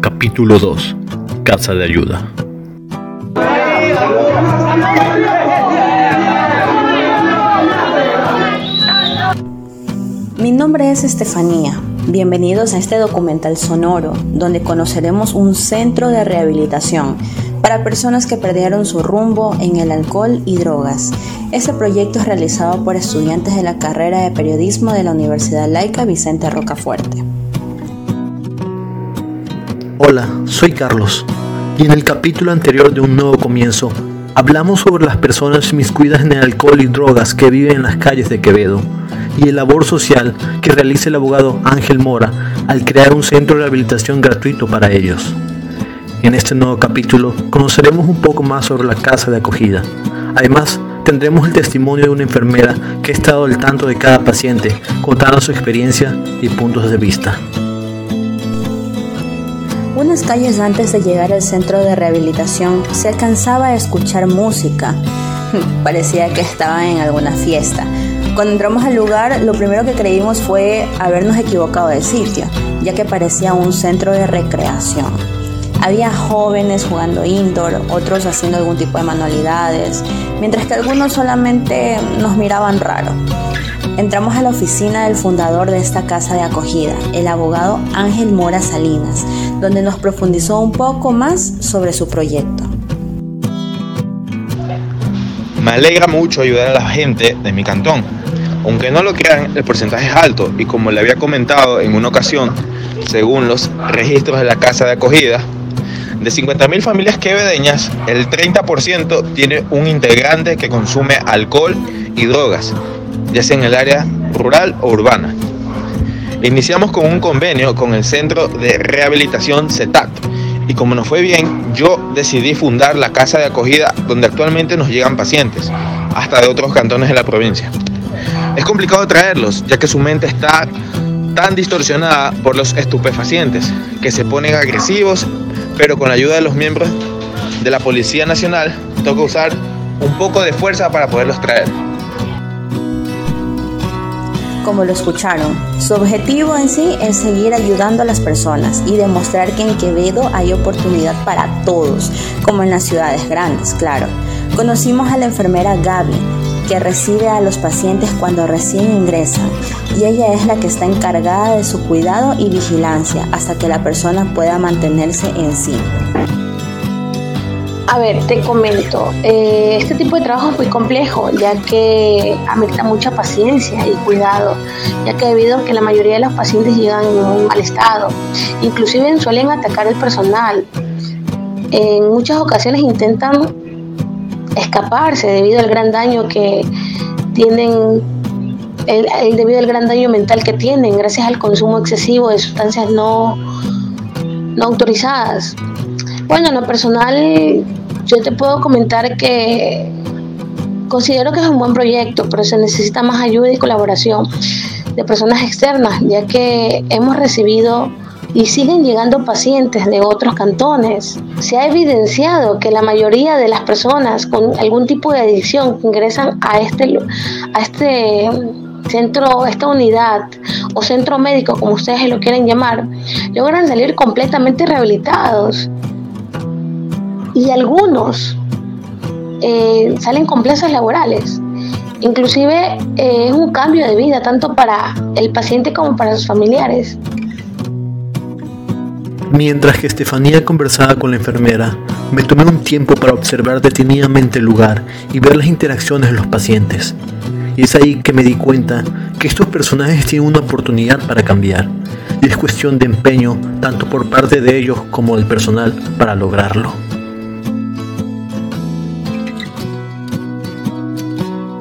Capítulo 2. Casa de ayuda. Mi nombre es Estefanía. Bienvenidos a este documental sonoro, donde conoceremos un centro de rehabilitación para personas que perdieron su rumbo en el alcohol y drogas. Este proyecto es realizado por estudiantes de la carrera de periodismo de la Universidad Laica Vicente Rocafuerte. Hola, soy Carlos y en el capítulo anterior de Un Nuevo Comienzo hablamos sobre las personas inmiscuidas en el alcohol y drogas que viven en las calles de Quevedo y el labor social que realiza el abogado Ángel Mora al crear un centro de rehabilitación gratuito para ellos. En este nuevo capítulo conoceremos un poco más sobre la casa de acogida. Además, tendremos el testimonio de una enfermera que ha estado al tanto de cada paciente, contando su experiencia y puntos de vista. Unas calles antes de llegar al centro de rehabilitación se alcanzaba a escuchar música. Parecía que estaban en alguna fiesta. Cuando entramos al lugar, lo primero que creímos fue habernos equivocado de sitio, ya que parecía un centro de recreación. Había jóvenes jugando indoor, otros haciendo algún tipo de manualidades, mientras que algunos solamente nos miraban raro. Entramos a la oficina del fundador de esta casa de acogida, el abogado Ángel Mora Salinas, donde nos profundizó un poco más sobre su proyecto. Me alegra mucho ayudar a la gente de mi cantón. Aunque no lo crean, el porcentaje es alto y como le había comentado en una ocasión, según los registros de la casa de acogida, de 50.000 familias quevedeñas, el 30% tiene un integrante que consume alcohol y drogas, ya sea en el área rural o urbana. Iniciamos con un convenio con el Centro de Rehabilitación CETAC y como nos fue bien, yo decidí fundar la casa de acogida donde actualmente nos llegan pacientes, hasta de otros cantones de la provincia. Es complicado traerlos, ya que su mente está tan distorsionada por los estupefacientes, que se ponen agresivos, pero con la ayuda de los miembros de la Policía Nacional, toca usar un poco de fuerza para poderlos traer. Como lo escucharon, su objetivo en sí es seguir ayudando a las personas y demostrar que en Quevedo hay oportunidad para todos, como en las ciudades grandes, claro. Conocimos a la enfermera Gaby, que recibe a los pacientes cuando recién ingresan y ella es la que está encargada de su cuidado y vigilancia hasta que la persona pueda mantenerse en sí. A ver, te comento, eh, este tipo de trabajo es muy complejo, ya que amerita mucha paciencia y cuidado, ya que debido a que la mayoría de los pacientes llegan en un mal estado, inclusive suelen atacar al personal. En muchas ocasiones intentan escaparse debido al gran daño que tienen, el, debido al gran daño mental que tienen gracias al consumo excesivo de sustancias no, no autorizadas. Bueno, en lo personal yo te puedo comentar que considero que es un buen proyecto, pero se necesita más ayuda y colaboración de personas externas, ya que hemos recibido y siguen llegando pacientes de otros cantones. Se ha evidenciado que la mayoría de las personas con algún tipo de adicción que ingresan a este, a este centro, esta unidad o centro médico, como ustedes lo quieren llamar, logran salir completamente rehabilitados y algunos eh, salen con plazas laborales. Inclusive eh, es un cambio de vida tanto para el paciente como para sus familiares. Mientras que Estefanía conversaba con la enfermera, me tomé un tiempo para observar detenidamente el lugar y ver las interacciones de los pacientes. Y es ahí que me di cuenta que estos personajes tienen una oportunidad para cambiar. Y es cuestión de empeño tanto por parte de ellos como del personal para lograrlo.